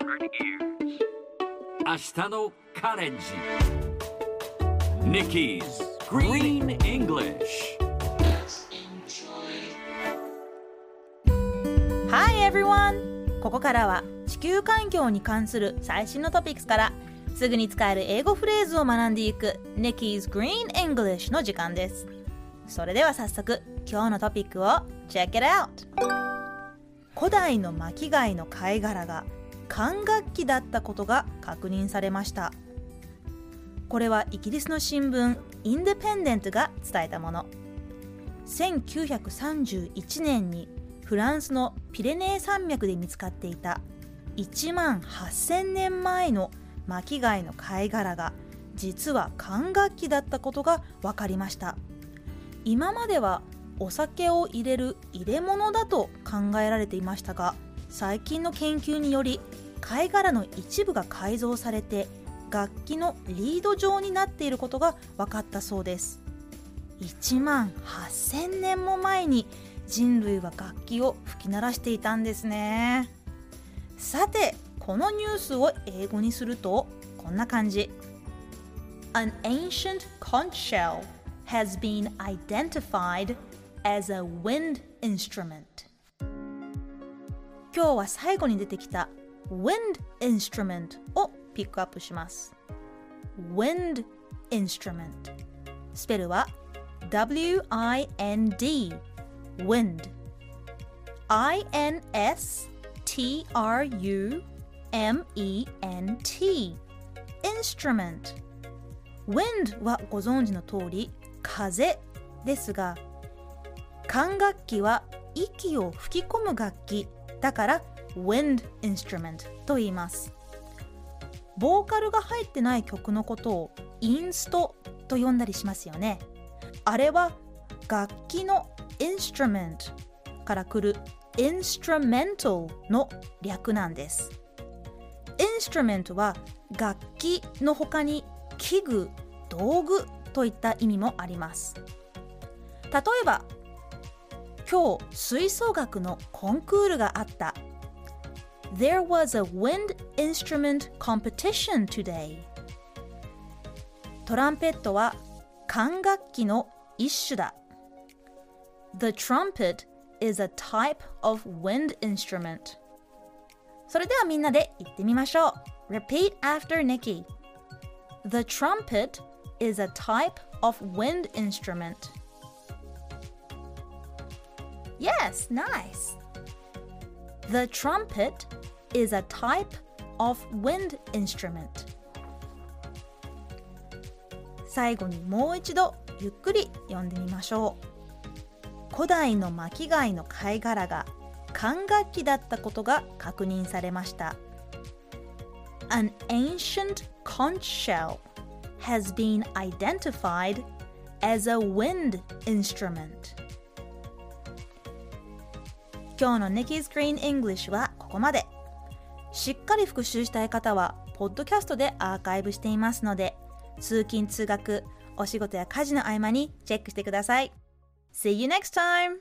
明日のカレンジ Nikki's Green English Hi everyone! ここからは地球環境に関する最新のトピックスからすぐに使える英語フレーズを学んでいく Nikki's Green English の時間ですそれでは早速今日のトピックを Check it out! 古代の巻貝の貝殻が管楽器だったことが確認されました。これはイギリスの新聞インデペンデントが伝えたもの。1931年にフランスのピレネー山脈で見つかっていた1万8000年前の巻貝の貝殻が実は管楽器だったことが分かりました。今まではお酒を入れる入れ物だと考えられていましたが最近の研究により貝殻の一部が改造されて楽器のリード状になっていることが分かったそうです。1万8000年も前に人類は楽器を吹き鳴らしていたんですね。さてこのニュースを英語にするとこんな感じ。An ancient conch shell has been identified as a wind instrument. 今日は最後に出てきた wind instrument をピックアップします wind instrument スペルは W-I-N-D wind I-N-S-T-R-U-M-E-N-T instrument wind はご存知の通り風ですが管楽器は息を吹き込む楽器だから wind instrument と言います。ボーカルが入ってない曲のことをインストと呼んだりしますよね。あれは楽器の instrument から来る instrumental の略なんです。instrument は楽器の他に器具道具といった意味もあります。例えば今日吹奏楽のコンクールがあった There was a wind instrument competition today トランペットは管楽器の一種だ The trumpet is a type of wind instrument それではみんなで言ってみましょう Repeat after Nikki The trumpet is a type of wind instrument Yes, nice The trumpet is a type of wind instrument 最後にもう一度ゆっくり読んでみましょう古代の巻貝の貝殻が管楽器だったことが確認されました An ancient conch shell has been identified as a wind instrument 今日の Nikki's Green English はここまでしっかり復習したい方はポッドキャストでアーカイブしていますので通勤通学お仕事や家事の合間にチェックしてください See you next time!